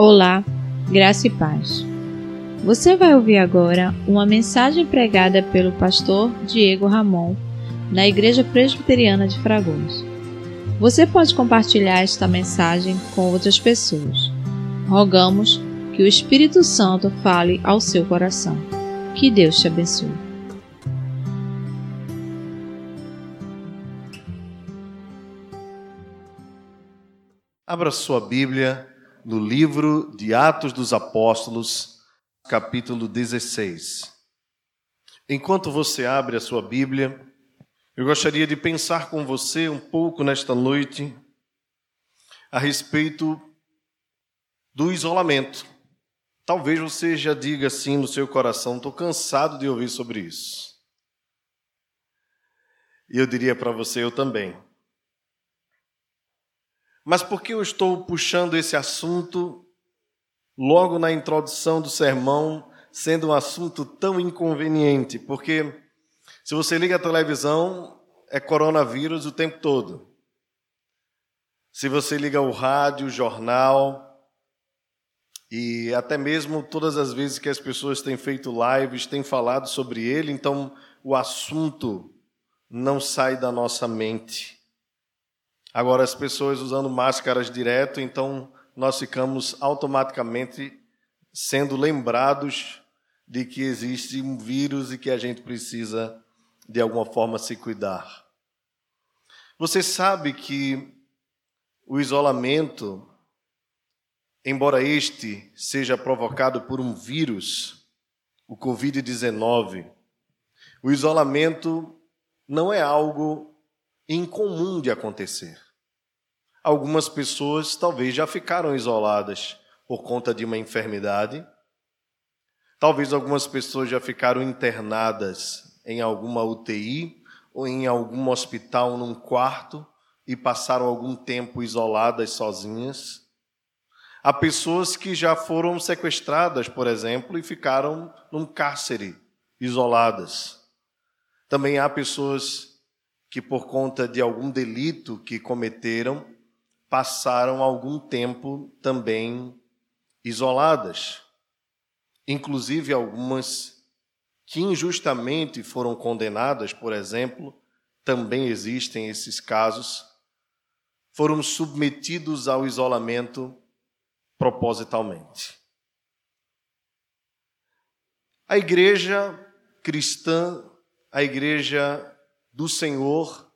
Olá, graça e paz. Você vai ouvir agora uma mensagem pregada pelo pastor Diego Ramon na Igreja Presbiteriana de Fragoso. Você pode compartilhar esta mensagem com outras pessoas. Rogamos que o Espírito Santo fale ao seu coração. Que Deus te abençoe. Abra sua Bíblia no livro de Atos dos Apóstolos, capítulo 16. Enquanto você abre a sua Bíblia, eu gostaria de pensar com você um pouco nesta noite a respeito do isolamento. Talvez você já diga assim no seu coração: estou cansado de ouvir sobre isso. E eu diria para você: eu também. Mas por que eu estou puxando esse assunto logo na introdução do sermão, sendo um assunto tão inconveniente? Porque se você liga a televisão, é coronavírus o tempo todo. Se você liga o rádio, o jornal, e até mesmo todas as vezes que as pessoas têm feito lives, têm falado sobre ele, então o assunto não sai da nossa mente. Agora, as pessoas usando máscaras direto, então nós ficamos automaticamente sendo lembrados de que existe um vírus e que a gente precisa, de alguma forma, se cuidar. Você sabe que o isolamento, embora este seja provocado por um vírus, o Covid-19, o isolamento não é algo incomum de acontecer. Algumas pessoas talvez já ficaram isoladas por conta de uma enfermidade. Talvez algumas pessoas já ficaram internadas em alguma UTI ou em algum hospital num quarto e passaram algum tempo isoladas sozinhas. Há pessoas que já foram sequestradas, por exemplo, e ficaram num cárcere, isoladas. Também há pessoas que, por conta de algum delito que cometeram, passaram algum tempo também isoladas, inclusive algumas que injustamente foram condenadas, por exemplo, também existem esses casos, foram submetidos ao isolamento propositalmente. A igreja cristã, a igreja do Senhor,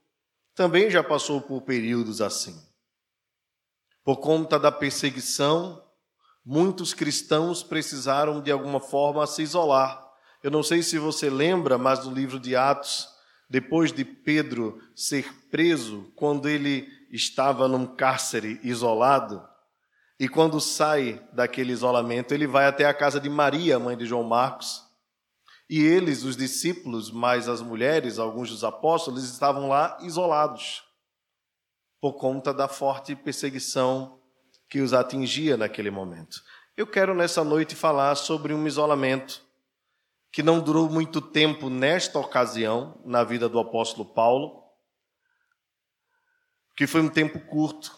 também já passou por períodos assim. Por conta da perseguição, muitos cristãos precisaram de alguma forma se isolar. Eu não sei se você lembra, mas no livro de Atos, depois de Pedro ser preso, quando ele estava num cárcere isolado, e quando sai daquele isolamento, ele vai até a casa de Maria, mãe de João Marcos, e eles, os discípulos, mais as mulheres, alguns dos apóstolos, estavam lá isolados por conta da forte perseguição que os atingia naquele momento. Eu quero nessa noite falar sobre um isolamento que não durou muito tempo nesta ocasião na vida do apóstolo Paulo, que foi um tempo curto,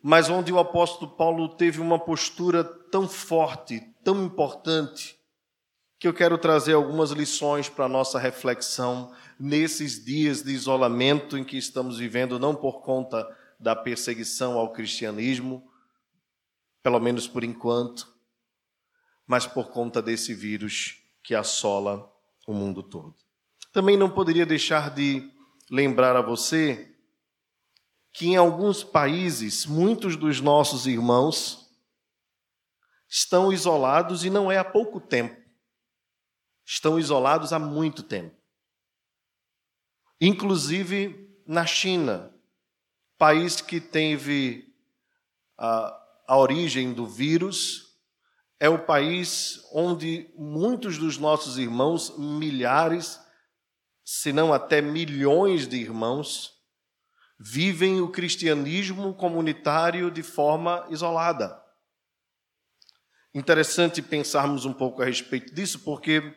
mas onde o apóstolo Paulo teve uma postura tão forte, tão importante, que eu quero trazer algumas lições para a nossa reflexão nesses dias de isolamento em que estamos vivendo, não por conta da perseguição ao cristianismo, pelo menos por enquanto, mas por conta desse vírus que assola o mundo todo. Também não poderia deixar de lembrar a você que em alguns países, muitos dos nossos irmãos estão isolados e não é há pouco tempo. Estão isolados há muito tempo inclusive na China, país que teve a, a origem do vírus, é o país onde muitos dos nossos irmãos, milhares, se não até milhões de irmãos, vivem o cristianismo comunitário de forma isolada. Interessante pensarmos um pouco a respeito disso, porque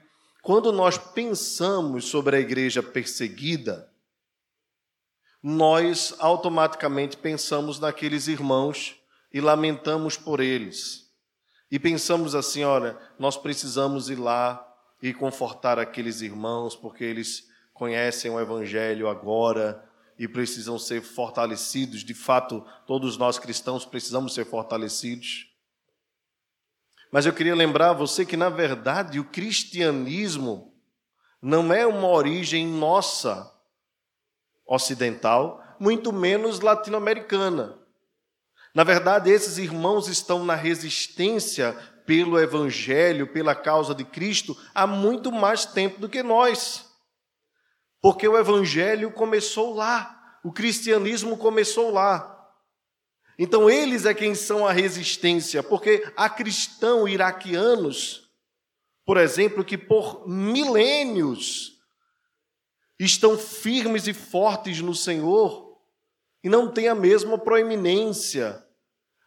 quando nós pensamos sobre a igreja perseguida, nós automaticamente pensamos naqueles irmãos e lamentamos por eles. E pensamos assim: olha, nós precisamos ir lá e confortar aqueles irmãos, porque eles conhecem o Evangelho agora e precisam ser fortalecidos. De fato, todos nós cristãos precisamos ser fortalecidos. Mas eu queria lembrar a você que, na verdade, o cristianismo não é uma origem nossa ocidental, muito menos latino-americana. Na verdade, esses irmãos estão na resistência pelo Evangelho, pela causa de Cristo, há muito mais tempo do que nós. Porque o Evangelho começou lá, o cristianismo começou lá. Então, eles é quem são a resistência, porque há cristãos iraquianos, por exemplo, que por milênios estão firmes e fortes no Senhor e não têm a mesma proeminência,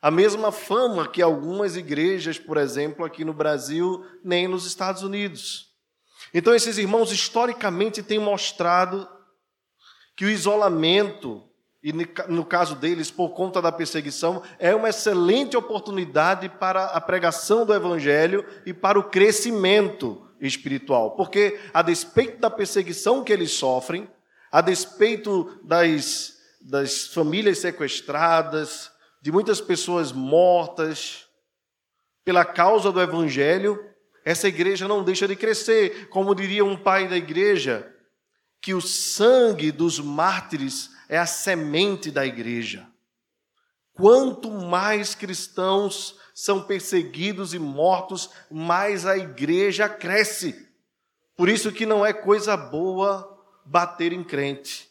a mesma fama que algumas igrejas, por exemplo, aqui no Brasil, nem nos Estados Unidos. Então, esses irmãos historicamente têm mostrado que o isolamento, e no caso deles, por conta da perseguição, é uma excelente oportunidade para a pregação do Evangelho e para o crescimento espiritual. Porque, a despeito da perseguição que eles sofrem, a despeito das, das famílias sequestradas, de muitas pessoas mortas pela causa do Evangelho, essa igreja não deixa de crescer. Como diria um pai da igreja, que o sangue dos mártires é a semente da igreja. Quanto mais cristãos são perseguidos e mortos, mais a igreja cresce. Por isso que não é coisa boa bater em crente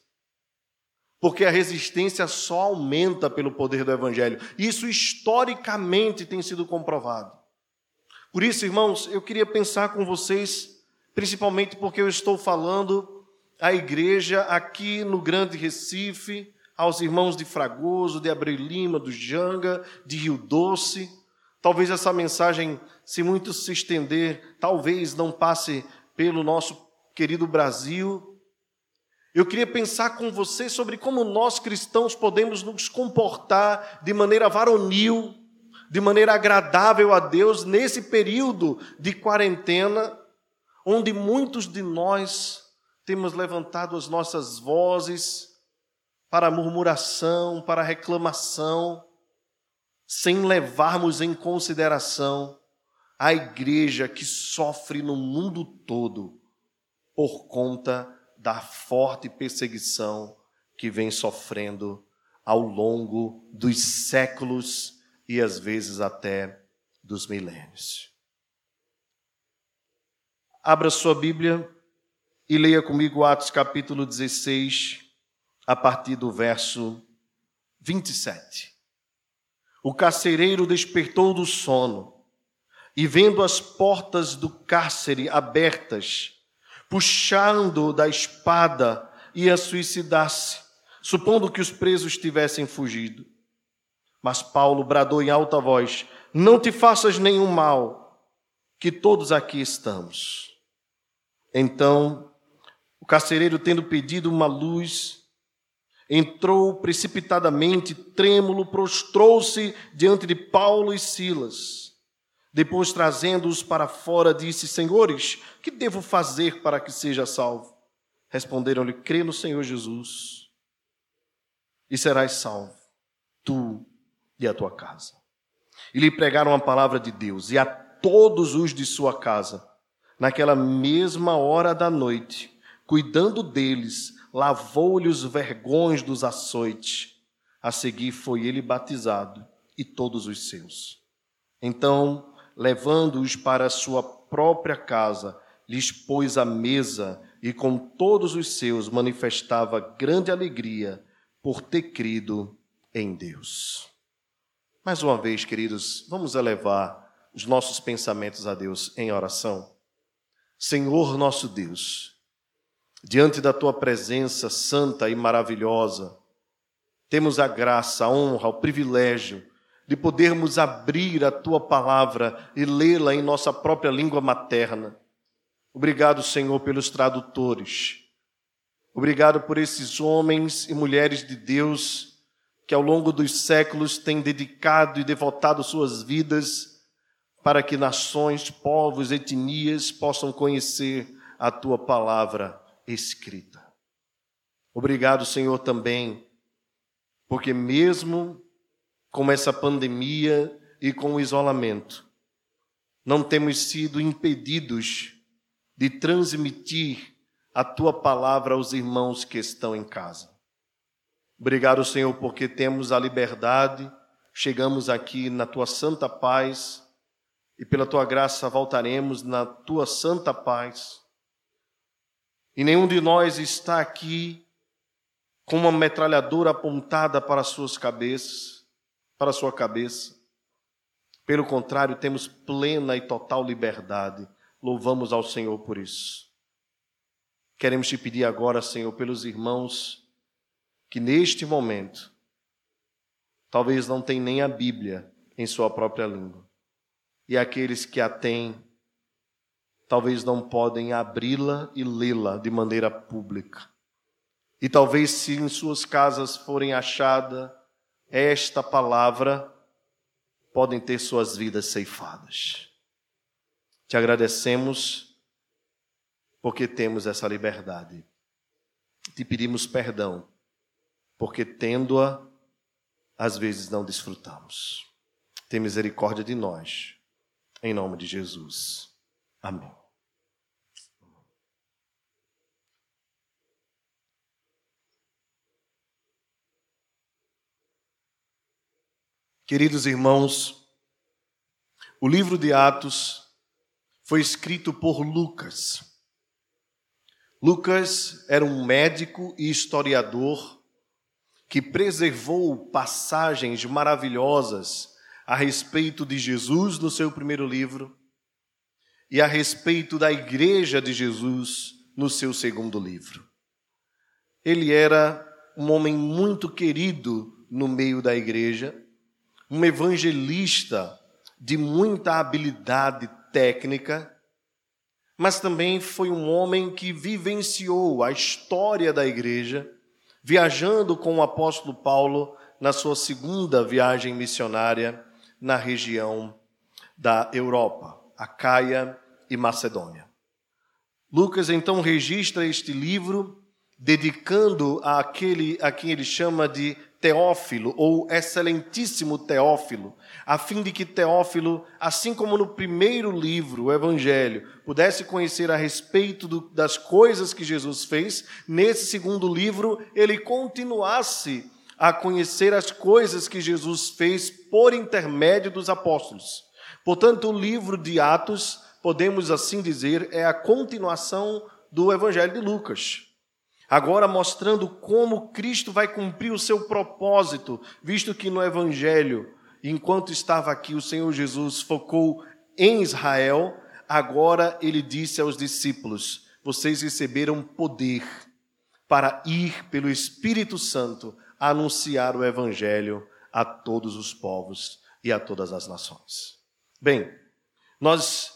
porque a resistência só aumenta pelo poder do Evangelho. Isso historicamente tem sido comprovado. Por isso, irmãos, eu queria pensar com vocês, principalmente porque eu estou falando à igreja aqui no Grande Recife, aos irmãos de Fragoso, de Abreu Lima, do Janga, de Rio Doce. Talvez essa mensagem, se muito se estender, talvez não passe pelo nosso querido Brasil, eu queria pensar com você sobre como nós cristãos podemos nos comportar de maneira varonil, de maneira agradável a Deus nesse período de quarentena, onde muitos de nós temos levantado as nossas vozes para murmuração, para reclamação, sem levarmos em consideração a igreja que sofre no mundo todo por conta da forte perseguição que vem sofrendo ao longo dos séculos e às vezes até dos milênios. Abra sua Bíblia e leia comigo Atos capítulo 16, a partir do verso 27. O carcereiro despertou do sono e, vendo as portas do cárcere abertas, puxando da espada, ia suicidar-se, supondo que os presos tivessem fugido. Mas Paulo bradou em alta voz: Não te faças nenhum mal, que todos aqui estamos. Então, o carcereiro, tendo pedido uma luz, entrou precipitadamente, trêmulo, prostrou-se diante de Paulo e Silas depois, trazendo-os para fora, disse: Senhores, que devo fazer para que seja salvo? Responderam-lhe: Crê no Senhor Jesus e serás salvo, tu e a tua casa. E lhe pregaram a palavra de Deus, e a todos os de sua casa, naquela mesma hora da noite, cuidando deles, lavou-lhe os vergões dos açoites. A seguir foi ele batizado e todos os seus. Então levando-os para a sua própria casa, lhes pôs a mesa e com todos os seus manifestava grande alegria por ter crido em Deus. Mais uma vez, queridos, vamos elevar os nossos pensamentos a Deus em oração. Senhor nosso Deus, diante da tua presença santa e maravilhosa, temos a graça, a honra, o privilégio de podermos abrir a tua palavra e lê-la em nossa própria língua materna. Obrigado, Senhor, pelos tradutores. Obrigado por esses homens e mulheres de Deus que ao longo dos séculos têm dedicado e devotado suas vidas para que nações, povos, etnias possam conhecer a tua palavra escrita. Obrigado, Senhor, também, porque mesmo com essa pandemia e com o isolamento, não temos sido impedidos de transmitir a tua palavra aos irmãos que estão em casa. Obrigado, Senhor, porque temos a liberdade, chegamos aqui na tua santa paz e pela tua graça voltaremos na tua santa paz. E nenhum de nós está aqui com uma metralhadora apontada para suas cabeças, para sua cabeça. Pelo contrário, temos plena e total liberdade. Louvamos ao Senhor por isso. Queremos te pedir agora, Senhor, pelos irmãos que neste momento talvez não tenham nem a Bíblia em sua própria língua. E aqueles que a têm, talvez não podem abri-la e lê-la de maneira pública. E talvez se em suas casas forem achada esta palavra, podem ter suas vidas ceifadas. Te agradecemos porque temos essa liberdade. Te pedimos perdão porque tendo-a, às vezes não desfrutamos. Tem misericórdia de nós, em nome de Jesus. Amém. Queridos irmãos, o livro de Atos foi escrito por Lucas. Lucas era um médico e historiador que preservou passagens maravilhosas a respeito de Jesus no seu primeiro livro e a respeito da igreja de Jesus no seu segundo livro. Ele era um homem muito querido no meio da igreja, um evangelista de muita habilidade técnica, mas também foi um homem que vivenciou a história da igreja viajando com o apóstolo Paulo na sua segunda viagem missionária na região da Europa, Acaia e Macedônia. Lucas então registra este livro dedicando àquele a quem ele chama de Teófilo, ou excelentíssimo Teófilo, a fim de que Teófilo, assim como no primeiro livro, o Evangelho, pudesse conhecer a respeito do, das coisas que Jesus fez, nesse segundo livro ele continuasse a conhecer as coisas que Jesus fez por intermédio dos apóstolos. Portanto, o livro de Atos, podemos assim dizer, é a continuação do Evangelho de Lucas. Agora mostrando como Cristo vai cumprir o seu propósito, visto que no Evangelho, enquanto estava aqui, o Senhor Jesus focou em Israel, agora ele disse aos discípulos: Vocês receberam poder para ir pelo Espírito Santo anunciar o Evangelho a todos os povos e a todas as nações. Bem, nós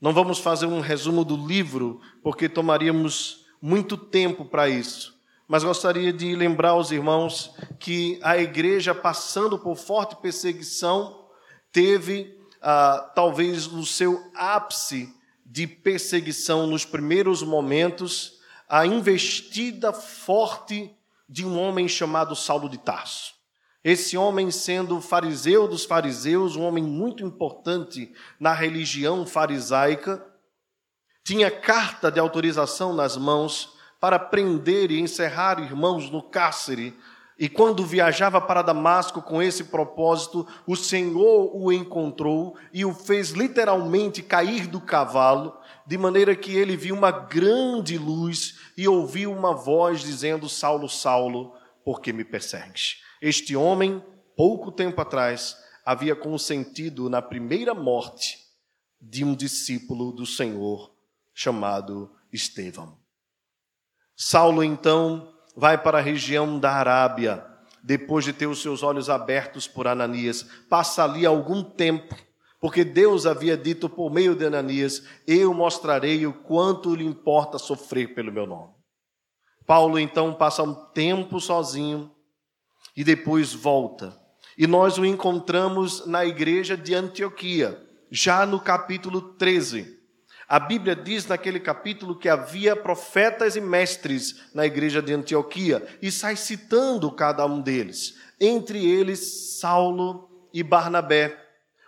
não vamos fazer um resumo do livro, porque tomaríamos muito tempo para isso. Mas gostaria de lembrar aos irmãos que a igreja, passando por forte perseguição, teve ah, talvez o seu ápice de perseguição nos primeiros momentos, a investida forte de um homem chamado Saulo de Tarso. Esse homem, sendo fariseu dos fariseus, um homem muito importante na religião farisaica, tinha carta de autorização nas mãos para prender e encerrar irmãos no cárcere. E quando viajava para Damasco com esse propósito, o Senhor o encontrou e o fez literalmente cair do cavalo, de maneira que ele viu uma grande luz e ouviu uma voz dizendo: Saulo, Saulo, por que me persegues? Este homem, pouco tempo atrás, havia consentido na primeira morte de um discípulo do Senhor chamado Estevão. Saulo então vai para a região da Arábia, depois de ter os seus olhos abertos por Ananias, passa ali algum tempo, porque Deus havia dito por meio de Ananias: Eu mostrarei o quanto lhe importa sofrer pelo meu nome. Paulo então passa um tempo sozinho, e depois volta. E nós o encontramos na igreja de Antioquia, já no capítulo 13. A Bíblia diz naquele capítulo que havia profetas e mestres na igreja de Antioquia e sai citando cada um deles, entre eles Saulo e Barnabé,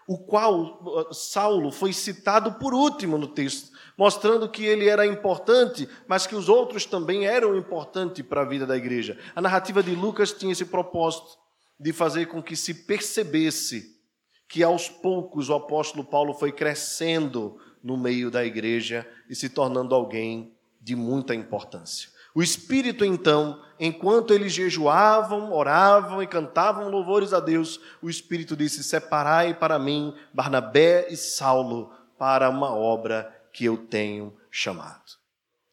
o qual Saulo foi citado por último no texto, mostrando que ele era importante, mas que os outros também eram importantes para a vida da igreja. A narrativa de Lucas tinha esse propósito de fazer com que se percebesse que aos poucos o apóstolo Paulo foi crescendo no meio da igreja e se tornando alguém de muita importância. O Espírito, então, enquanto eles jejuavam, oravam e cantavam louvores a Deus, o Espírito disse: Separai para mim Barnabé e Saulo para uma obra que eu tenho chamado.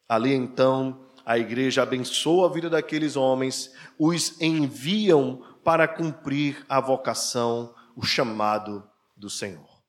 Ali então, a igreja abençoa a vida daqueles homens, os enviam para cumprir a vocação, o chamado do Senhor.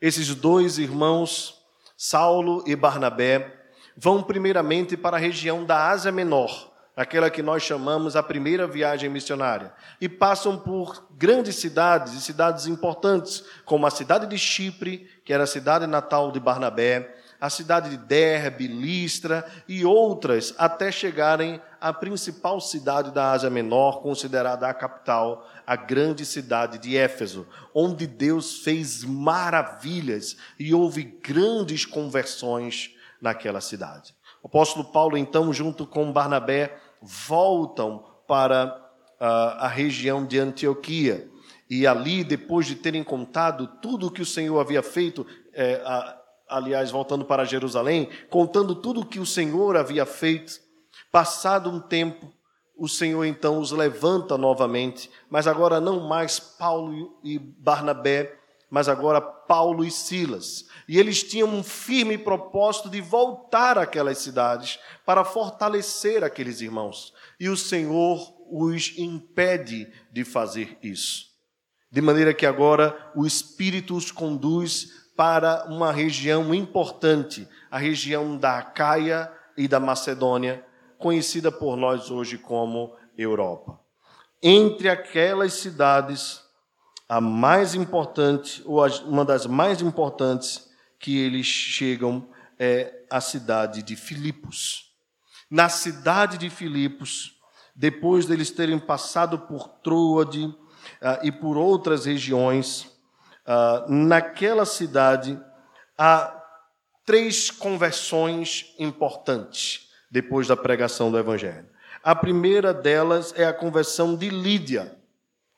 Esses dois irmãos Saulo e Barnabé vão primeiramente para a região da Ásia Menor, aquela que nós chamamos a primeira viagem missionária, e passam por grandes cidades e cidades importantes, como a cidade de Chipre, que era a cidade natal de Barnabé, a cidade de Derbe, Listra e outras, até chegarem à principal cidade da Ásia Menor, considerada a capital, a grande cidade de Éfeso, onde Deus fez maravilhas e houve grandes conversões naquela cidade. O apóstolo Paulo, então, junto com Barnabé, voltam para uh, a região de Antioquia. E ali, depois de terem contado tudo o que o Senhor havia feito, é, a, aliás, voltando para Jerusalém, contando tudo o que o Senhor havia feito, passado um tempo, o Senhor então os levanta novamente, mas agora não mais Paulo e Barnabé, mas agora Paulo e Silas. E eles tinham um firme propósito de voltar àquelas cidades para fortalecer aqueles irmãos. E o Senhor os impede de fazer isso. De maneira que agora o Espírito os conduz para uma região importante, a região da Acaia e da Macedônia, conhecida por nós hoje como Europa. Entre aquelas cidades, a mais importante, ou uma das mais importantes que eles chegam é a cidade de Filipos. Na cidade de Filipos, depois deles terem passado por Troade uh, e por outras regiões, uh, naquela cidade há três conversões importantes depois da pregação do Evangelho. A primeira delas é a conversão de Lídia,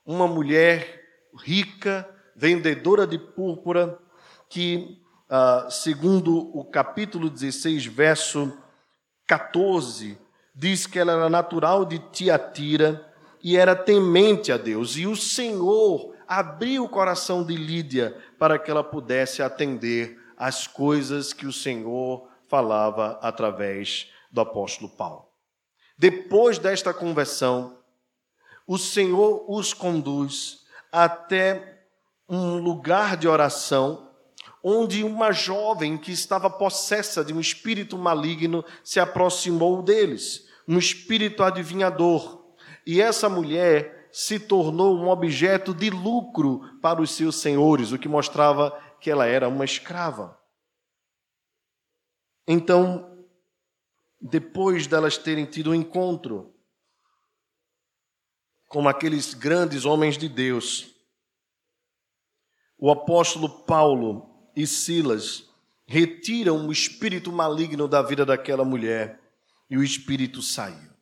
uma mulher rica, vendedora de púrpura, que, ah, segundo o capítulo 16, verso 14, diz que ela era natural de Tiatira e era temente a Deus. E o Senhor abriu o coração de Lídia para que ela pudesse atender às coisas que o Senhor falava através do apóstolo Paulo. Depois desta conversão, o Senhor os conduz até um lugar de oração onde uma jovem que estava possessa de um espírito maligno se aproximou deles, um espírito adivinhador. E essa mulher se tornou um objeto de lucro para os seus senhores, o que mostrava que ela era uma escrava. Então, depois delas terem tido um encontro com aqueles grandes homens de Deus, o apóstolo Paulo e Silas retiram o espírito maligno da vida daquela mulher e o espírito saiu.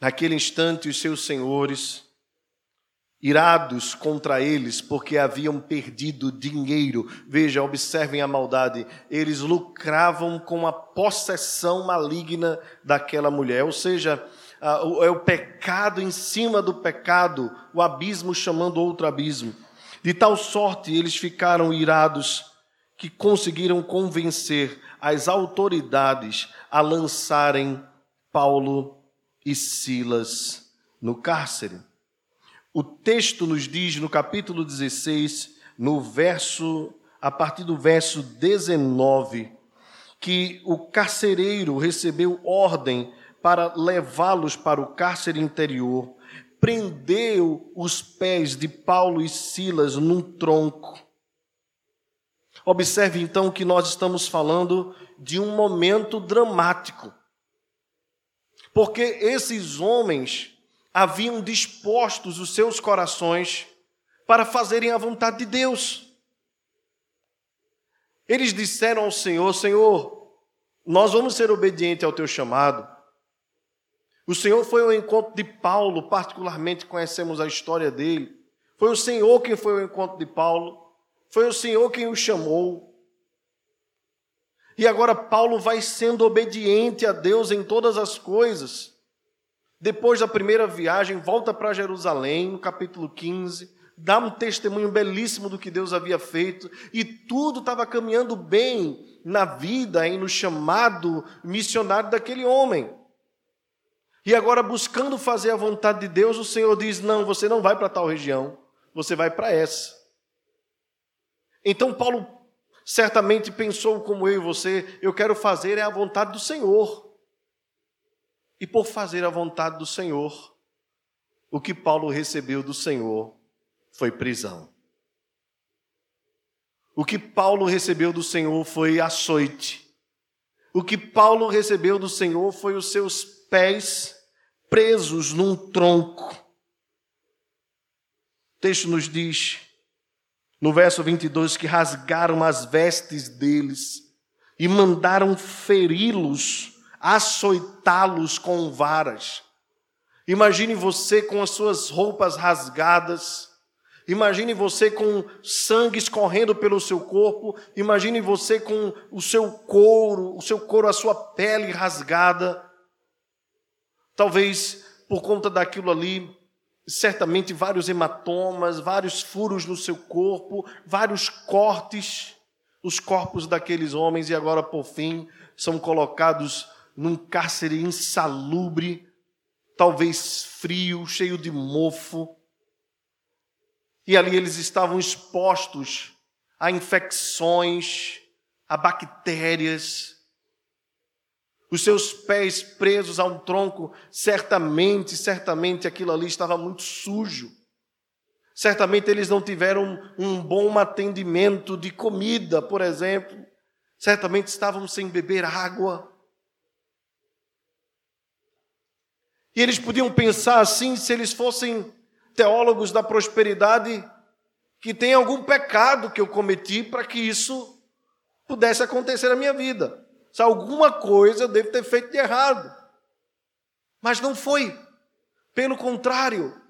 Naquele instante, os seus senhores irados contra eles porque haviam perdido dinheiro. Veja, observem a maldade. Eles lucravam com a possessão maligna daquela mulher, ou seja, é o pecado em cima do pecado, o abismo chamando outro abismo. De tal sorte eles ficaram irados que conseguiram convencer as autoridades a lançarem Paulo e Silas no cárcere. O texto nos diz no capítulo 16, no verso a partir do verso 19, que o carcereiro recebeu ordem para levá-los para o cárcere interior, prendeu os pés de Paulo e Silas num tronco. Observe então que nós estamos falando de um momento dramático. Porque esses homens haviam dispostos os seus corações para fazerem a vontade de Deus. Eles disseram ao Senhor: Senhor, nós vamos ser obedientes ao teu chamado. O Senhor foi ao encontro de Paulo, particularmente conhecemos a história dele. Foi o Senhor quem foi ao encontro de Paulo, foi o Senhor quem o chamou. E agora Paulo vai sendo obediente a Deus em todas as coisas. Depois da primeira viagem, volta para Jerusalém, no capítulo 15, dá um testemunho belíssimo do que Deus havia feito, e tudo estava caminhando bem na vida e no chamado missionário daquele homem. E agora, buscando fazer a vontade de Deus, o Senhor diz: Não, você não vai para tal região, você vai para essa. Então, Paulo certamente pensou como eu e você: eu quero fazer é a vontade do Senhor. E por fazer a vontade do Senhor, o que Paulo recebeu do Senhor foi prisão. O que Paulo recebeu do Senhor foi açoite. O que Paulo recebeu do Senhor foi os seus pés presos num tronco. O texto nos diz, no verso 22, que rasgaram as vestes deles e mandaram feri-los açoitá-los com varas. Imagine você com as suas roupas rasgadas. Imagine você com sangue escorrendo pelo seu corpo. Imagine você com o seu couro, o seu couro, a sua pele rasgada. Talvez por conta daquilo ali, certamente vários hematomas, vários furos no seu corpo, vários cortes. Os corpos daqueles homens, e agora por fim, são colocados num cárcere insalubre, talvez frio, cheio de mofo. E ali eles estavam expostos a infecções, a bactérias. Os seus pés presos a um tronco, certamente, certamente aquilo ali estava muito sujo. Certamente eles não tiveram um bom atendimento de comida, por exemplo. Certamente estavam sem beber água. E eles podiam pensar assim, se eles fossem teólogos da prosperidade, que tem algum pecado que eu cometi para que isso pudesse acontecer na minha vida. Se alguma coisa eu devo ter feito de errado. Mas não foi. Pelo contrário,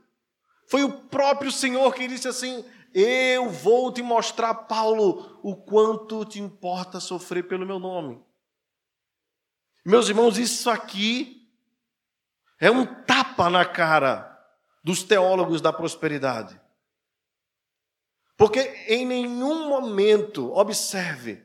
foi o próprio Senhor que disse assim: Eu vou te mostrar, Paulo, o quanto te importa sofrer pelo meu nome. Meus irmãos, isso aqui é um tapa na cara dos teólogos da prosperidade. Porque em nenhum momento, observe,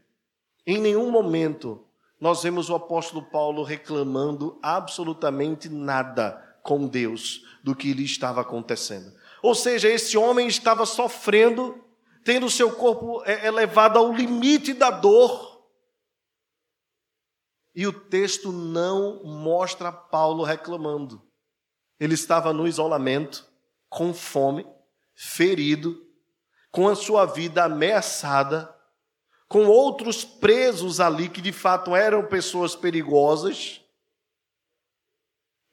em nenhum momento nós vemos o apóstolo Paulo reclamando absolutamente nada com Deus do que lhe estava acontecendo. Ou seja, esse homem estava sofrendo, tendo seu corpo é, elevado ao limite da dor, e o texto não mostra Paulo reclamando. Ele estava no isolamento, com fome, ferido, com a sua vida ameaçada, com outros presos ali que de fato eram pessoas perigosas,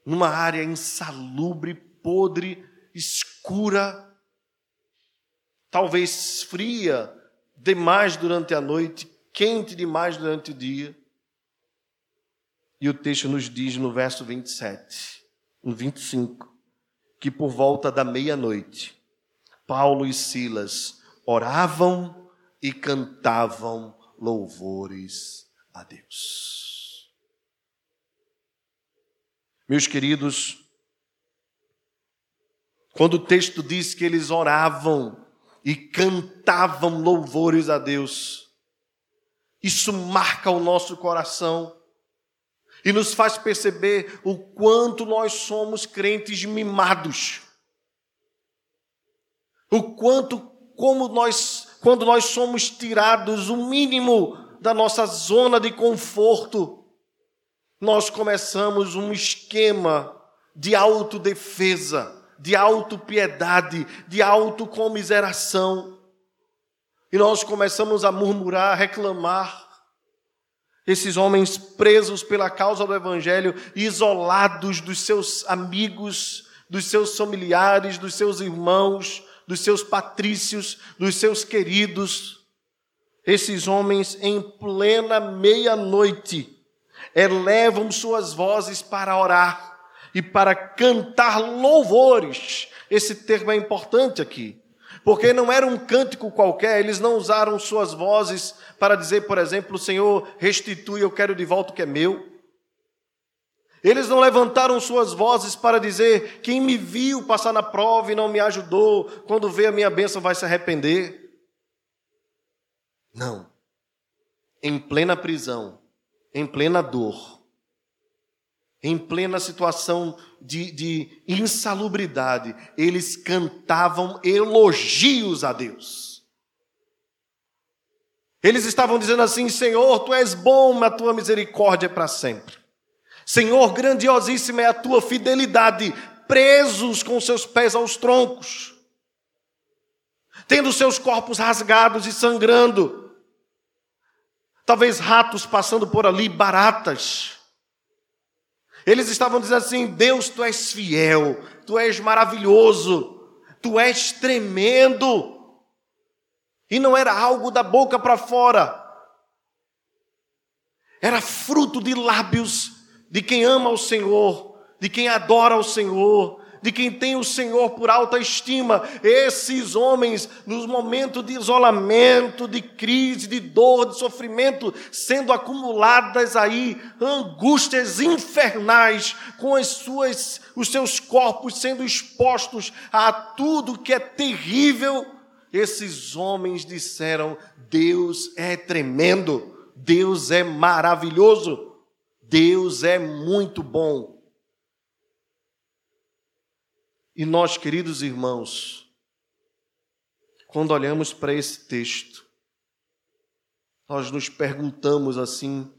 numa área insalubre, podre, escura, talvez fria demais durante a noite, quente demais durante o dia. E o texto nos diz no verso 27, no 25, que por volta da meia-noite, Paulo e Silas oravam e cantavam louvores a Deus. Meus queridos, quando o texto diz que eles oravam e cantavam louvores a Deus, isso marca o nosso coração e nos faz perceber o quanto nós somos crentes mimados. O quanto, como nós, quando nós somos tirados o mínimo da nossa zona de conforto, nós começamos um esquema de autodefesa, de autopiedade, de autocomiseração. E nós começamos a murmurar, a reclamar. Esses homens presos pela causa do Evangelho, isolados dos seus amigos, dos seus familiares, dos seus irmãos, dos seus patrícios, dos seus queridos. Esses homens, em plena meia-noite, elevam suas vozes para orar e para cantar louvores. Esse termo é importante aqui, porque não era um cântico qualquer, eles não usaram suas vozes para dizer, por exemplo, Senhor, restitui, eu quero de volta o que é meu. Eles não levantaram suas vozes para dizer: quem me viu passar na prova e não me ajudou, quando vê a minha bênção vai se arrepender. Não. Em plena prisão, em plena dor, em plena situação de, de insalubridade, eles cantavam elogios a Deus. Eles estavam dizendo assim: Senhor, tu és bom, a tua misericórdia é para sempre. Senhor, grandiosíssima é a tua fidelidade, presos com seus pés aos troncos, tendo seus corpos rasgados e sangrando, talvez ratos passando por ali, baratas. Eles estavam dizendo assim: Deus, tu és fiel, tu és maravilhoso, tu és tremendo. E não era algo da boca para fora, era fruto de lábios de quem ama o Senhor, de quem adora o Senhor, de quem tem o Senhor por alta estima. Esses homens, nos momentos de isolamento, de crise, de dor, de sofrimento, sendo acumuladas aí angústias infernais, com as suas, os seus corpos sendo expostos a tudo que é terrível, esses homens disseram: Deus é tremendo, Deus é maravilhoso. Deus é muito bom. E nós, queridos irmãos, quando olhamos para esse texto, nós nos perguntamos assim: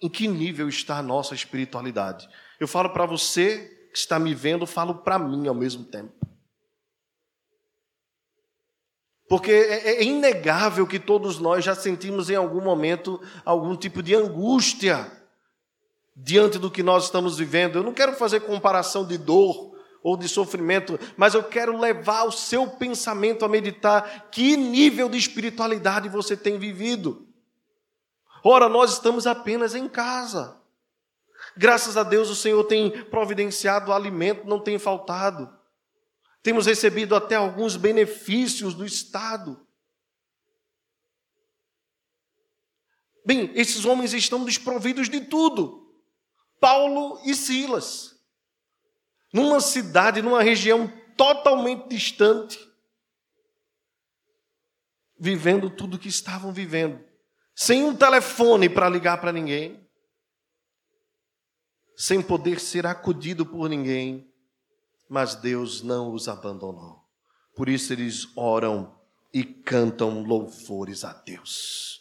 em que nível está a nossa espiritualidade? Eu falo para você que está me vendo, falo para mim ao mesmo tempo. Porque é, é inegável que todos nós já sentimos em algum momento algum tipo de angústia diante do que nós estamos vivendo. Eu não quero fazer comparação de dor ou de sofrimento, mas eu quero levar o seu pensamento a meditar que nível de espiritualidade você tem vivido. Ora, nós estamos apenas em casa. Graças a Deus o Senhor tem providenciado alimento, não tem faltado. Temos recebido até alguns benefícios do Estado. Bem, esses homens estão desprovidos de tudo. Paulo e Silas, numa cidade, numa região totalmente distante, vivendo tudo o que estavam vivendo, sem um telefone para ligar para ninguém, sem poder ser acudido por ninguém, mas Deus não os abandonou. Por isso eles oram e cantam louvores a Deus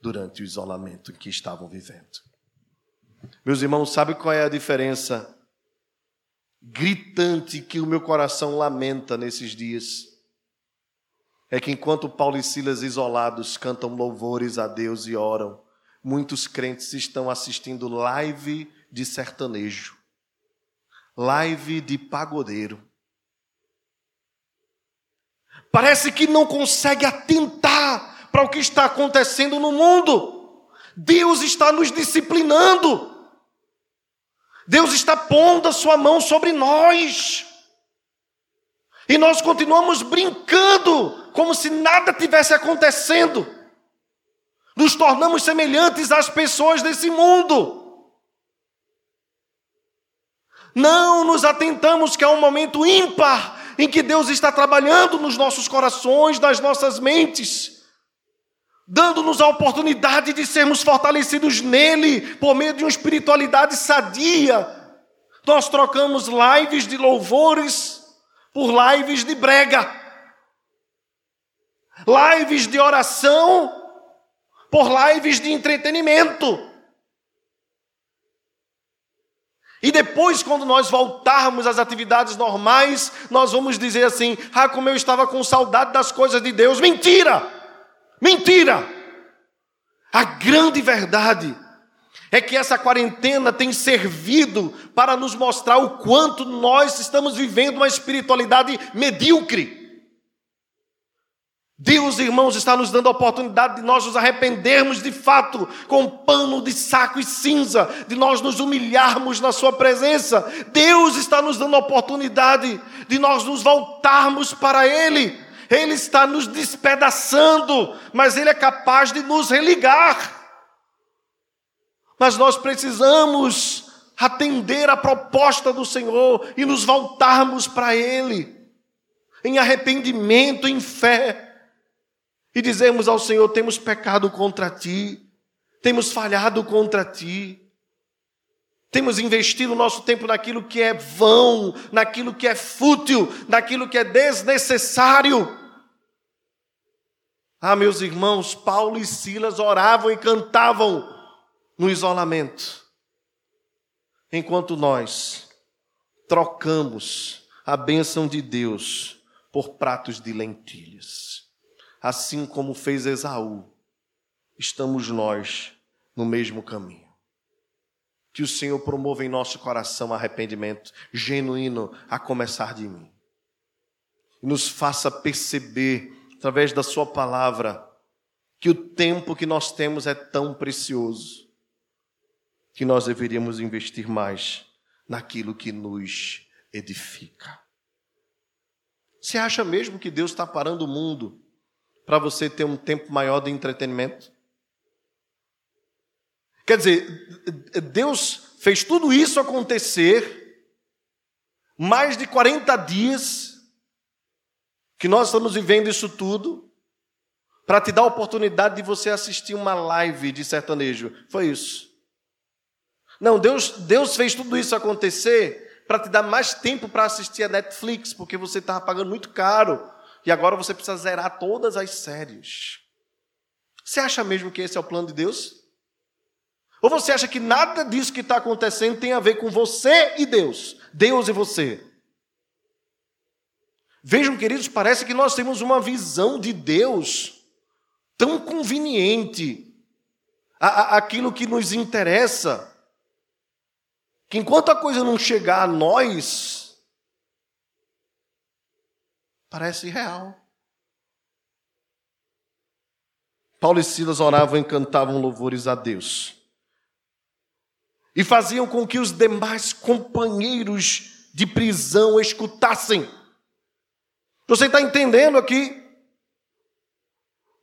durante o isolamento que estavam vivendo. Meus irmãos, sabe qual é a diferença gritante que o meu coração lamenta nesses dias? É que enquanto Paulo e Silas isolados cantam louvores a Deus e oram, muitos crentes estão assistindo live de sertanejo, live de pagodeiro. Parece que não consegue atentar para o que está acontecendo no mundo. Deus está nos disciplinando. Deus está pondo a sua mão sobre nós. E nós continuamos brincando como se nada tivesse acontecendo. Nos tornamos semelhantes às pessoas desse mundo. Não nos atentamos que há um momento ímpar em que Deus está trabalhando nos nossos corações, nas nossas mentes dando-nos a oportunidade de sermos fortalecidos nele por meio de uma espiritualidade sadia. Nós trocamos lives de louvores por lives de brega, lives de oração por lives de entretenimento. E depois, quando nós voltarmos às atividades normais, nós vamos dizer assim: ah, como eu estava com saudade das coisas de Deus. Mentira! Mentira! A grande verdade é que essa quarentena tem servido para nos mostrar o quanto nós estamos vivendo uma espiritualidade medíocre. Deus, irmãos, está nos dando a oportunidade de nós nos arrependermos de fato, com pano de saco e cinza, de nós nos humilharmos na Sua presença. Deus está nos dando a oportunidade de nós nos voltarmos para Ele. Ele está nos despedaçando, mas Ele é capaz de nos religar. Mas nós precisamos atender a proposta do Senhor e nos voltarmos para Ele, em arrependimento, em fé e dizemos ao Senhor: temos pecado contra ti, temos falhado contra ti, temos investido o nosso tempo naquilo que é vão, naquilo que é fútil, naquilo que é desnecessário. Ah, meus irmãos, Paulo e Silas oravam e cantavam no isolamento, enquanto nós trocamos a bênção de Deus por pratos de lentilhas assim como fez Esaú, estamos nós no mesmo caminho. Que o Senhor promova em nosso coração arrependimento genuíno a começar de mim. E nos faça perceber, através da Sua palavra, que o tempo que nós temos é tão precioso que nós deveríamos investir mais naquilo que nos edifica. Você acha mesmo que Deus está parando o mundo para você ter um tempo maior de entretenimento? Quer dizer, Deus fez tudo isso acontecer, mais de 40 dias, que nós estamos vivendo isso tudo, para te dar a oportunidade de você assistir uma live de sertanejo. Foi isso. Não, Deus, Deus fez tudo isso acontecer para te dar mais tempo para assistir a Netflix, porque você estava pagando muito caro e agora você precisa zerar todas as séries. Você acha mesmo que esse é o plano de Deus? Ou você acha que nada disso que está acontecendo tem a ver com você e Deus? Deus e você? Vejam, queridos, parece que nós temos uma visão de Deus tão conveniente, a, a, aquilo que nos interessa, que enquanto a coisa não chegar a nós, Parece real. Paulo e Silas oravam e cantavam louvores a Deus. E faziam com que os demais companheiros de prisão escutassem. Você está entendendo aqui?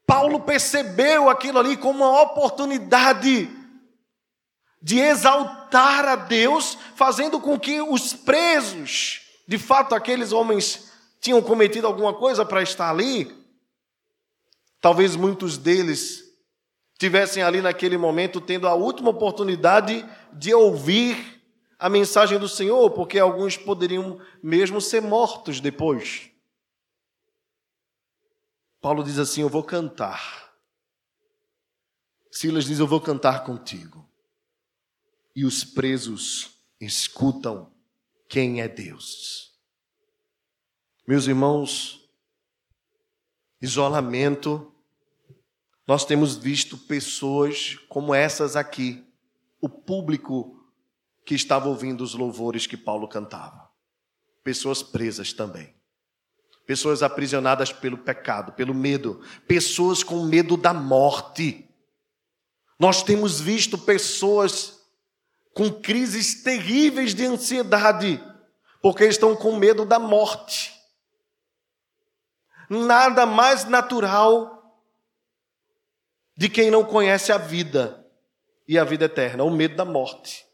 Paulo percebeu aquilo ali como uma oportunidade de exaltar a Deus, fazendo com que os presos, de fato aqueles homens tinham cometido alguma coisa para estar ali. Talvez muitos deles tivessem ali naquele momento tendo a última oportunidade de ouvir a mensagem do Senhor, porque alguns poderiam mesmo ser mortos depois. Paulo diz assim: Eu vou cantar. Silas diz: Eu vou cantar contigo. E os presos escutam quem é Deus. Meus irmãos, isolamento, nós temos visto pessoas como essas aqui, o público que estava ouvindo os louvores que Paulo cantava, pessoas presas também, pessoas aprisionadas pelo pecado, pelo medo, pessoas com medo da morte. Nós temos visto pessoas com crises terríveis de ansiedade, porque estão com medo da morte nada mais natural de quem não conhece a vida e a vida eterna, o medo da morte.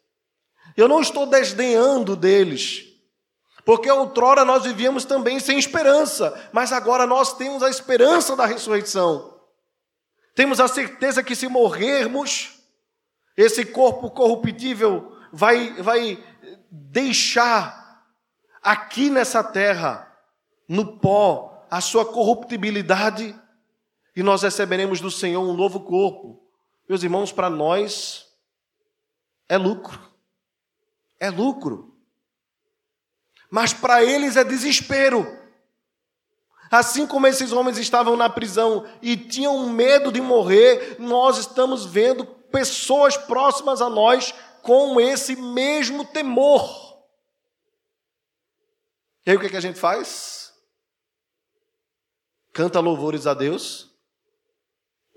Eu não estou desdenhando deles, porque outrora nós vivíamos também sem esperança, mas agora nós temos a esperança da ressurreição. Temos a certeza que se morrermos, esse corpo corruptível vai, vai deixar aqui nessa terra, no pó, a sua corruptibilidade e nós receberemos do Senhor um novo corpo. Meus irmãos, para nós é lucro, é lucro. Mas para eles é desespero. Assim como esses homens estavam na prisão e tinham medo de morrer, nós estamos vendo pessoas próximas a nós com esse mesmo temor. E aí o que, é que a gente faz? Canta louvores a Deus,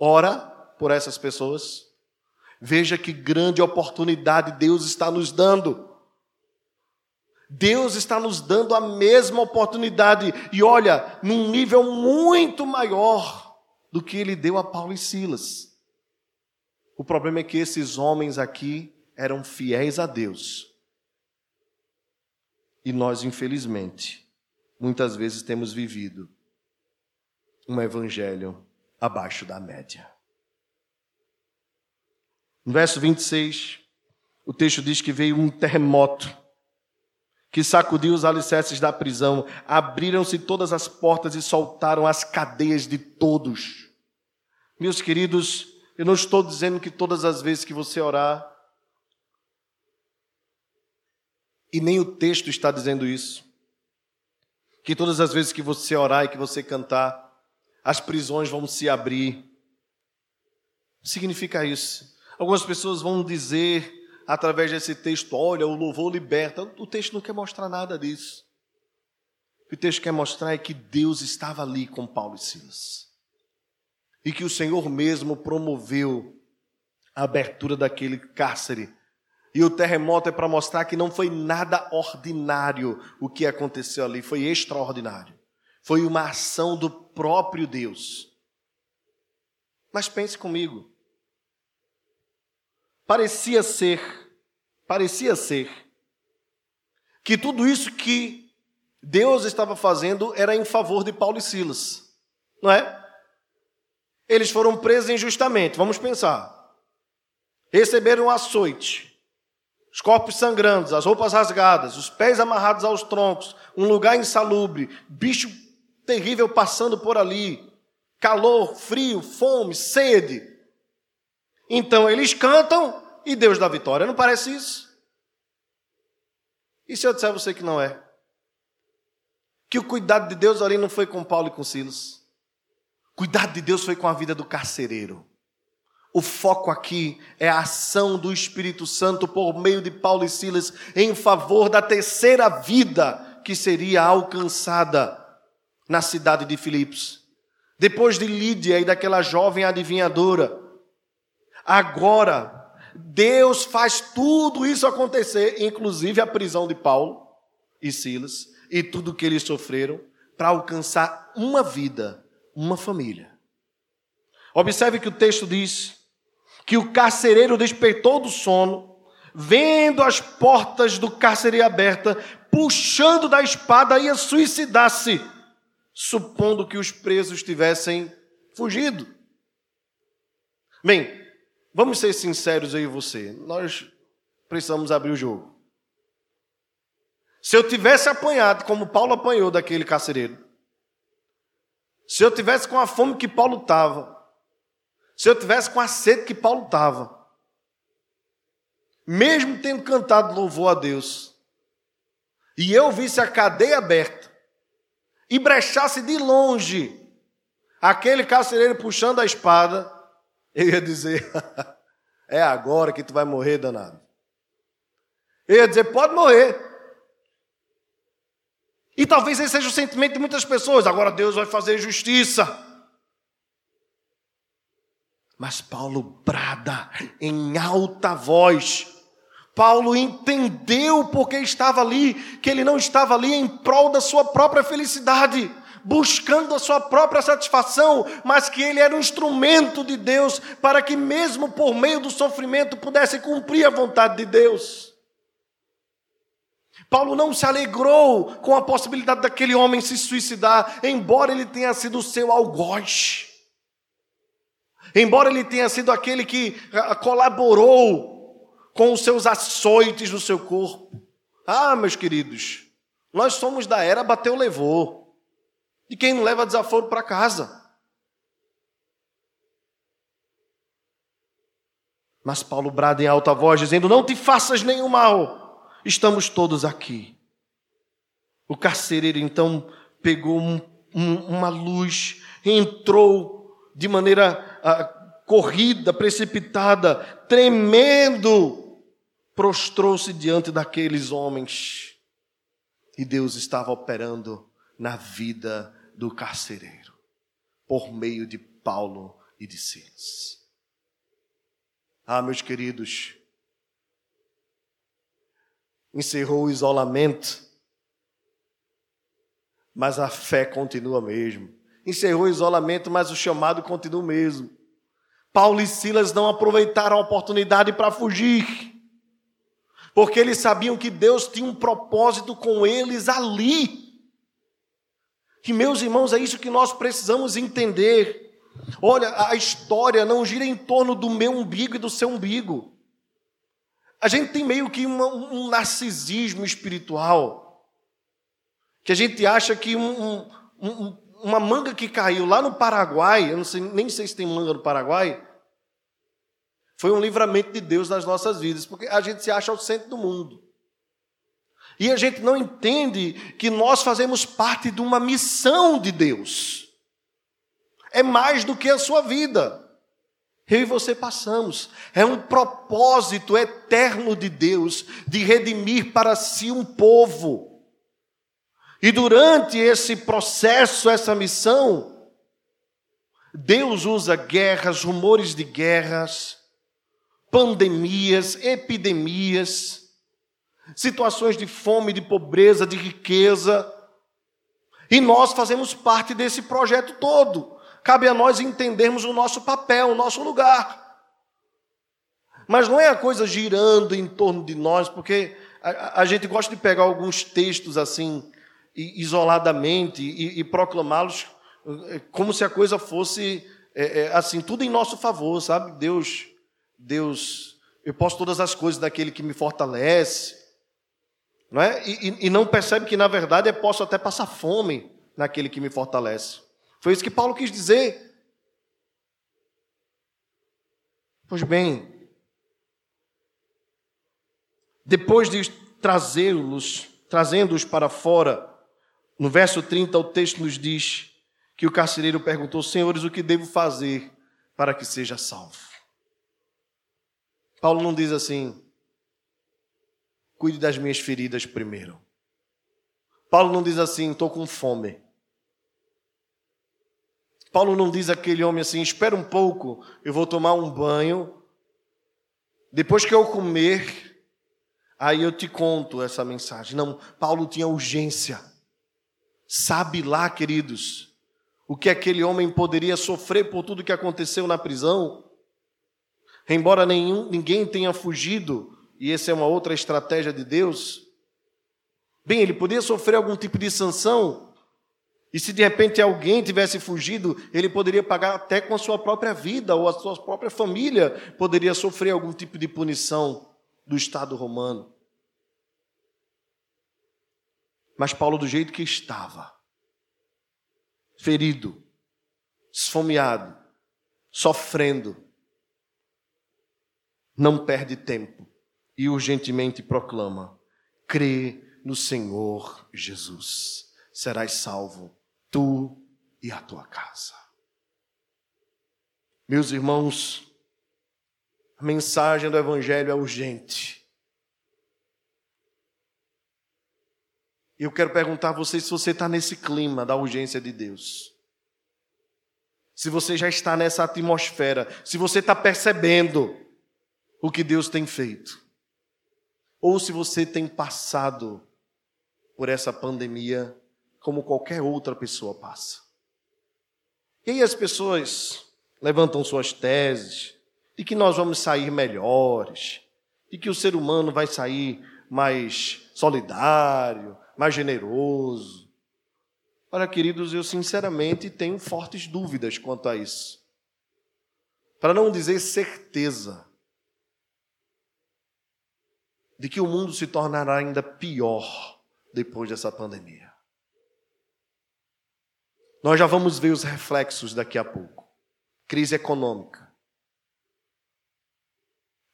ora por essas pessoas. Veja que grande oportunidade Deus está nos dando. Deus está nos dando a mesma oportunidade, e olha, num nível muito maior do que ele deu a Paulo e Silas. O problema é que esses homens aqui eram fiéis a Deus. E nós, infelizmente, muitas vezes temos vivido um evangelho abaixo da média. No verso 26, o texto diz que veio um terremoto que sacudiu os alicerces da prisão, abriram-se todas as portas e soltaram as cadeias de todos. Meus queridos, eu não estou dizendo que todas as vezes que você orar, E nem o texto está dizendo isso. Que todas as vezes que você orar e que você cantar, as prisões vão se abrir. Significa isso. Algumas pessoas vão dizer através desse texto: olha, o louvor liberta. O texto não quer mostrar nada disso. O que o texto quer mostrar é que Deus estava ali com Paulo e Silas. E que o Senhor mesmo promoveu a abertura daquele cárcere e o terremoto é para mostrar que não foi nada ordinário o que aconteceu ali, foi extraordinário. Foi uma ação do próprio Deus. Mas pense comigo. Parecia ser, parecia ser, que tudo isso que Deus estava fazendo era em favor de Paulo e Silas, não é? Eles foram presos injustamente, vamos pensar. Receberam açoite, os corpos sangrando, as roupas rasgadas, os pés amarrados aos troncos, um lugar insalubre, bicho terrível passando por ali, calor, frio, fome, sede. Então eles cantam e Deus dá vitória. Não parece isso? E se eu disser a você que não é? Que o cuidado de Deus ali não foi com Paulo e com Silas. O cuidado de Deus foi com a vida do carcereiro. O foco aqui é a ação do Espírito Santo por meio de Paulo e Silas em favor da terceira vida que seria alcançada na cidade de Filipos. Depois de Lídia e daquela jovem adivinhadora, agora Deus faz tudo isso acontecer, inclusive a prisão de Paulo e Silas e tudo que eles sofreram, para alcançar uma vida, uma família. Observe que o texto diz que o carcereiro despertou do sono, vendo as portas do cárcere abertas, puxando da espada, ia suicidar-se, supondo que os presos tivessem fugido. Bem, vamos ser sinceros aí você, nós precisamos abrir o jogo. Se eu tivesse apanhado como Paulo apanhou daquele carcereiro, se eu tivesse com a fome que Paulo estava, se eu tivesse com a sede que Paulo estava, mesmo tendo cantado louvor a Deus, e eu visse a cadeia aberta, e brechasse de longe aquele carcereiro puxando a espada, eu ia dizer: é agora que tu vai morrer, danado. Eu ia dizer: pode morrer. E talvez esse seja o sentimento de muitas pessoas. Agora Deus vai fazer justiça. Mas Paulo brada em alta voz. Paulo entendeu porque estava ali, que ele não estava ali em prol da sua própria felicidade, buscando a sua própria satisfação, mas que ele era um instrumento de Deus para que, mesmo por meio do sofrimento, pudesse cumprir a vontade de Deus. Paulo não se alegrou com a possibilidade daquele homem se suicidar, embora ele tenha sido seu algoz. Embora ele tenha sido aquele que ah, colaborou com os seus açoites no seu corpo. Ah, meus queridos, nós somos da era bateu, levou. De quem não leva desaforo para casa. Mas Paulo brada em alta voz, dizendo: Não te faças nenhum mal, estamos todos aqui. O carcereiro então pegou um, um, uma luz, entrou de maneira uh, corrida, precipitada, tremendo, prostrou-se diante daqueles homens. E Deus estava operando na vida do carcereiro, por meio de Paulo e de Silas. Ah, meus queridos, encerrou o isolamento, mas a fé continua mesmo. Encerrou o isolamento, mas o chamado continua mesmo. Paulo e Silas não aproveitaram a oportunidade para fugir, porque eles sabiam que Deus tinha um propósito com eles ali. Que, meus irmãos, é isso que nós precisamos entender. Olha, a história não gira em torno do meu umbigo e do seu umbigo. A gente tem meio que um narcisismo espiritual, que a gente acha que um, um, uma manga que caiu lá no Paraguai, eu sei, nem sei se tem manga no Paraguai, foi um livramento de Deus nas nossas vidas, porque a gente se acha o centro do mundo. E a gente não entende que nós fazemos parte de uma missão de Deus. É mais do que a sua vida. Eu e você passamos. É um propósito eterno de Deus de redimir para si um povo. E durante esse processo, essa missão, Deus usa guerras, rumores de guerras, pandemias, epidemias, situações de fome, de pobreza, de riqueza. E nós fazemos parte desse projeto todo. Cabe a nós entendermos o nosso papel, o nosso lugar. Mas não é a coisa girando em torno de nós, porque a, a gente gosta de pegar alguns textos assim, isoladamente, e, e proclamá-los eh, como se a coisa fosse é, é, assim, tudo em nosso favor, sabe? Deus, Deus, eu posso todas as coisas daquele que me fortalece, não é? E, e não percebe que, na verdade, eu posso até passar fome naquele que me fortalece. Foi isso que Paulo quis dizer. Pois bem, depois de trazê-los, trazendo-os para fora, no verso 30 o texto nos diz que o carcereiro perguntou: Senhores, o que devo fazer para que seja salvo? Paulo não diz assim: cuide das minhas feridas primeiro. Paulo não diz assim: estou com fome. Paulo não diz aquele homem assim: espera um pouco, eu vou tomar um banho. Depois que eu comer, aí eu te conto essa mensagem. Não, Paulo tinha urgência. Sabe lá, queridos, o que aquele homem poderia sofrer por tudo que aconteceu na prisão? Embora nenhum, ninguém tenha fugido, e essa é uma outra estratégia de Deus. Bem, ele podia sofrer algum tipo de sanção, e se de repente alguém tivesse fugido, ele poderia pagar até com a sua própria vida, ou a sua própria família poderia sofrer algum tipo de punição do Estado romano. Mas Paulo, do jeito que estava, ferido, esfomeado, sofrendo, não perde tempo e urgentemente proclama: crê no Senhor Jesus, serás salvo tu e a tua casa. Meus irmãos, a mensagem do Evangelho é urgente. Eu quero perguntar a você se você está nesse clima da urgência de Deus. Se você já está nessa atmosfera, se você está percebendo o que Deus tem feito. Ou se você tem passado por essa pandemia como qualquer outra pessoa passa. E aí as pessoas levantam suas teses de que nós vamos sair melhores, de que o ser humano vai sair mais solidário, mais generoso. Olha, queridos, eu sinceramente tenho fortes dúvidas quanto a isso. Para não dizer certeza de que o mundo se tornará ainda pior depois dessa pandemia. Nós já vamos ver os reflexos daqui a pouco. Crise econômica.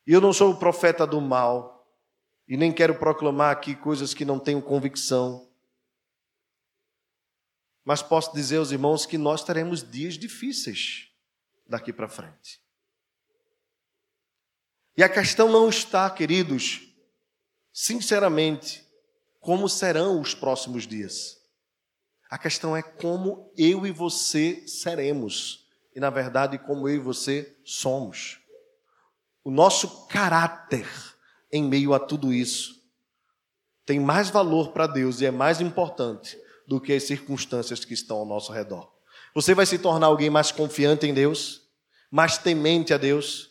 E eu não sou o profeta do mal. e nem quero proclamar aqui coisas que não tenho convicção. Mas posso dizer aos irmãos que nós teremos dias difíceis daqui para frente. E a questão não está, queridos, sinceramente, como serão os próximos dias. A questão é como eu e você seremos. E, na verdade, como eu e você somos. O nosso caráter em meio a tudo isso tem mais valor para Deus e é mais importante do que as circunstâncias que estão ao nosso redor. Você vai se tornar alguém mais confiante em Deus, mais temente a Deus.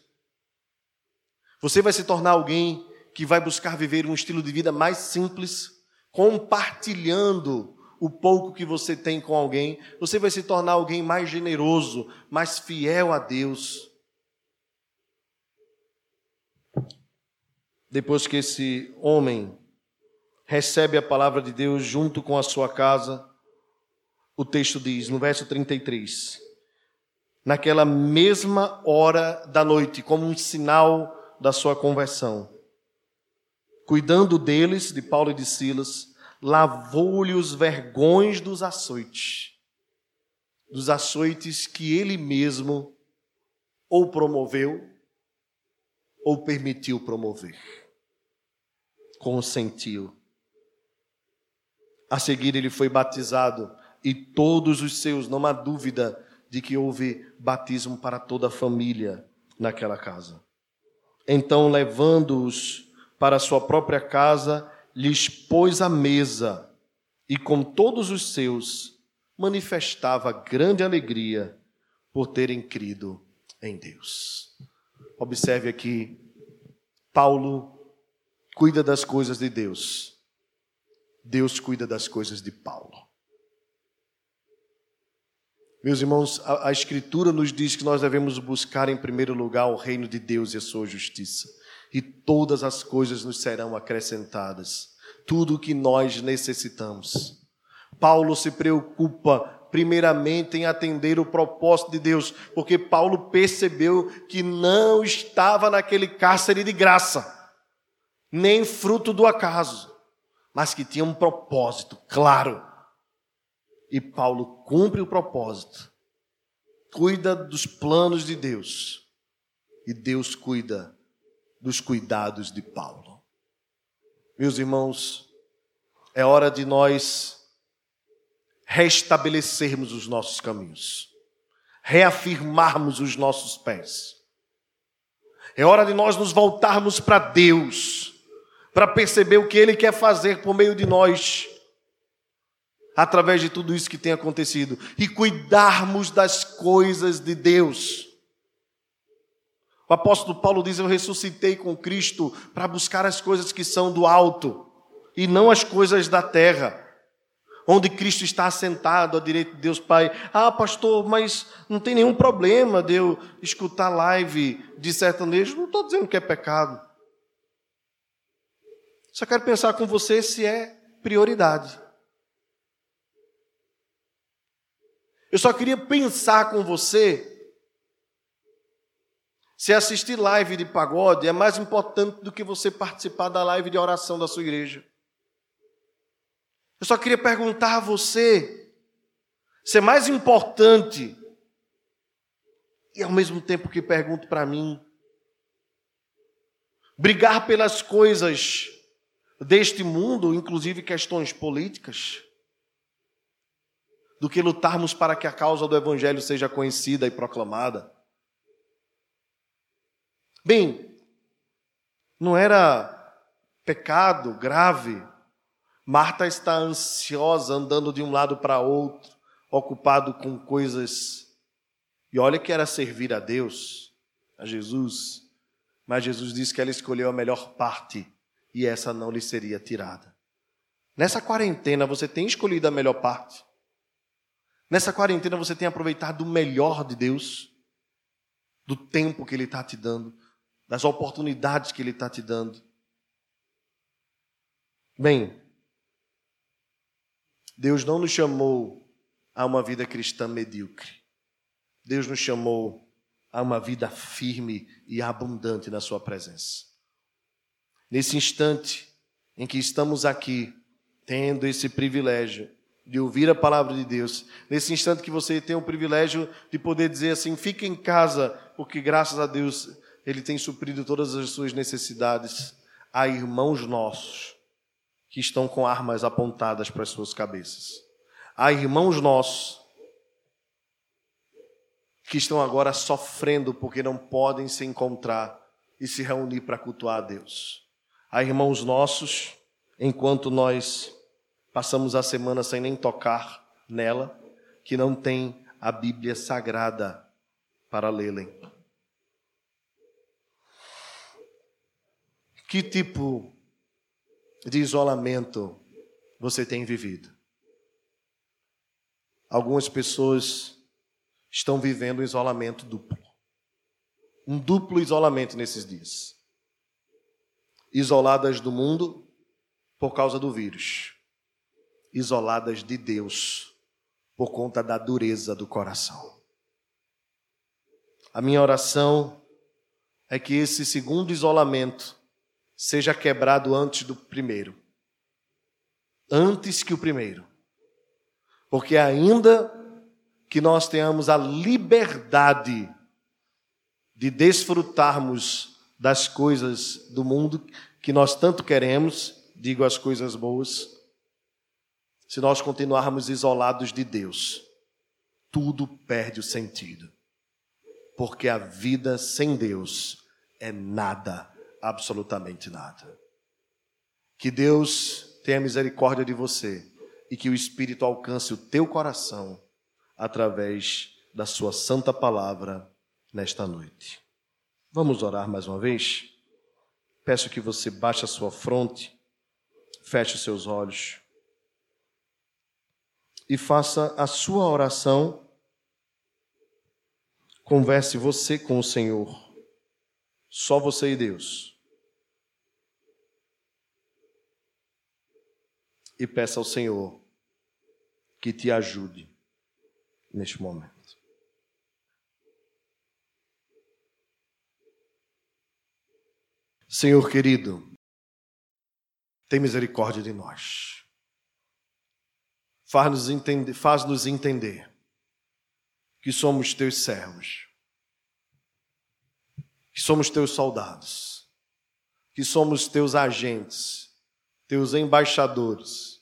Você vai se tornar alguém que vai buscar viver um estilo de vida mais simples, compartilhando o pouco que você tem com alguém. Você vai se tornar alguém mais generoso, mais fiel a Deus. depois que esse homem recebe a palavra de Deus junto com a sua casa, o texto diz, no verso 33, naquela mesma hora da noite, como um sinal da sua conversão, cuidando deles, de Paulo e de Silas, lavou-lhe os vergões dos açoites, dos açoites que ele mesmo ou promoveu ou permitiu promover consentiu. A seguir, ele foi batizado e todos os seus, não há dúvida de que houve batismo para toda a família naquela casa. Então, levando-os para sua própria casa, lhes pôs a mesa e com todos os seus manifestava grande alegria por terem crido em Deus. Observe aqui, Paulo cuida das coisas de Deus, Deus cuida das coisas de Paulo. Meus irmãos, a, a, Escritura nos diz que nós devemos buscar em primeiro lugar o reino de Deus e a sua justiça, e todas as coisas nos serão acrescentadas, tudo o que nós necessitamos. Paulo se preocupa primeiramente em atender o propósito de Deus, porque Paulo percebeu que não estava naquele cárcere de graça nem fruto do acaso, mas que tinha um propósito claro. E Paulo cumpre o propósito, cuida dos planos de Deus, e Deus cuida dos cuidados de Paulo. Meus irmãos, é hora de nós restabelecermos os nossos caminhos, reafirmarmos os nossos pés. É hora de nós nos voltarmos para Deus para perceber o que Ele quer fazer por meio de nós, através de tudo isso que tem acontecido, e cuidarmos das coisas de Deus. O apóstolo Paulo diz: Eu ressuscitei com Cristo para buscar as coisas que são do alto e não as coisas da terra, onde Cristo está assentado à direita de Deus Pai. Ah, pastor, mas não tem nenhum problema de eu escutar live de sertanejo. Não estou dizendo que é pecado. Só quero pensar com você se é prioridade. Eu só queria pensar com você se assistir live de pagode é mais importante do que você participar da live de oração da sua igreja. Eu só queria perguntar a você se é mais importante, e ao mesmo tempo que pergunto para mim, brigar pelas coisas deste mundo, inclusive questões políticas, do que lutarmos para que a causa do Evangelho seja conhecida e proclamada. Bem, não era pecado grave Marta está ansiosa, andando de um lado para outro, ocupado com coisas. E olha que era servir a Deus, a Jesus. Mas Jesus disse que ela escolheu a melhor parte e essa não lhe seria tirada. Nessa quarentena você tem escolhido a melhor parte. Nessa quarentena você tem aproveitado o melhor de Deus, do tempo que Ele está te dando, das oportunidades que Ele está te dando. Bem, Deus não nos chamou a uma vida cristã medíocre. Deus nos chamou a uma vida firme e abundante na Sua presença. nesse instante em que estamos aqui, tendo esse privilégio de ouvir a palavra de Deus, nesse instante que você tem o privilégio de poder dizer assim: fique em casa, porque graças a Deus Ele tem suprido todas as suas necessidades. Há irmãos nossos que estão com armas apontadas para as suas cabeças. Há irmãos nossos que estão agora sofrendo porque não podem se encontrar e se reunir para cultuar a Deus. Há irmãos nossos, enquanto nós passamos a semana sem nem tocar nela, que não tem a Bíblia Sagrada para lê-la. Que tipo de isolamento você tem vivido? Algumas pessoas estão vivendo um isolamento duplo. Um duplo isolamento nesses dias. Isoladas do mundo por causa do vírus isoladas de Deus por conta da dureza do coração. A minha oração é que esse segundo isolamento seja quebrado antes do primeiro. Antes que o primeiro. Porque ainda que nós tenhamos a liberdade de desfrutarmos das coisas do mundo que nós tanto queremos, digo as coisas boas, se nós continuarmos isolados de Deus, tudo perde o sentido. Porque a vida sem Deus é nada, absolutamente nada. Que Deus tenha misericórdia de você e que o Espírito alcance o teu coração através da Sua santa palavra nesta noite. Vamos orar mais uma vez? Peço que você baixe a sua fronte, feche os seus olhos e faça a sua oração. Converse você com o Senhor. Só você e Deus. E peça ao Senhor que te ajude neste momento. Senhor querido, tem misericórdia de nós faz-nos entender, faz -nos entender que somos teus servos, que somos teus soldados, que somos teus agentes, teus embaixadores,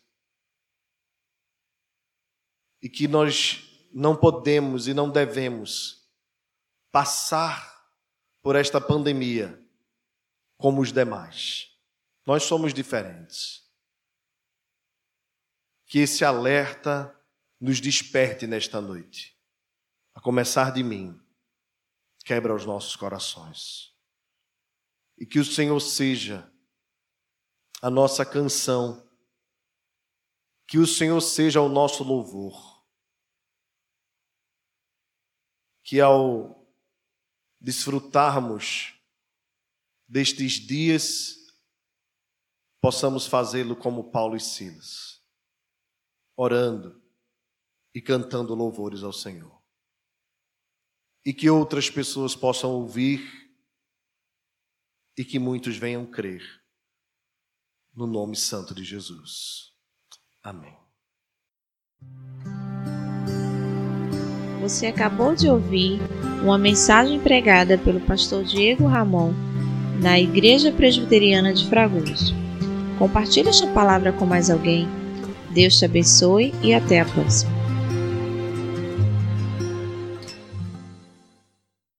e que nós não podemos e não devemos passar por esta pandemia como os demais. Nós somos diferentes que esse alerta nos desperte nesta noite. A começar de mim, quebra os nossos corações. E que o Senhor seja a nossa canção, que o Senhor seja o nosso louvor. Que ao desfrutarmos destes dias, possamos fazê-lo como Paulo e Silas orando e cantando louvores ao Senhor. E que outras pessoas possam ouvir e que muitos venham crer no nome santo de Jesus. Amém. Você acabou de ouvir uma mensagem pregada pelo pastor Diego Ramon na Igreja Presbiteriana de Fragoso. Compartilhe esta palavra com mais alguém Deus te abençoe e até a próxima.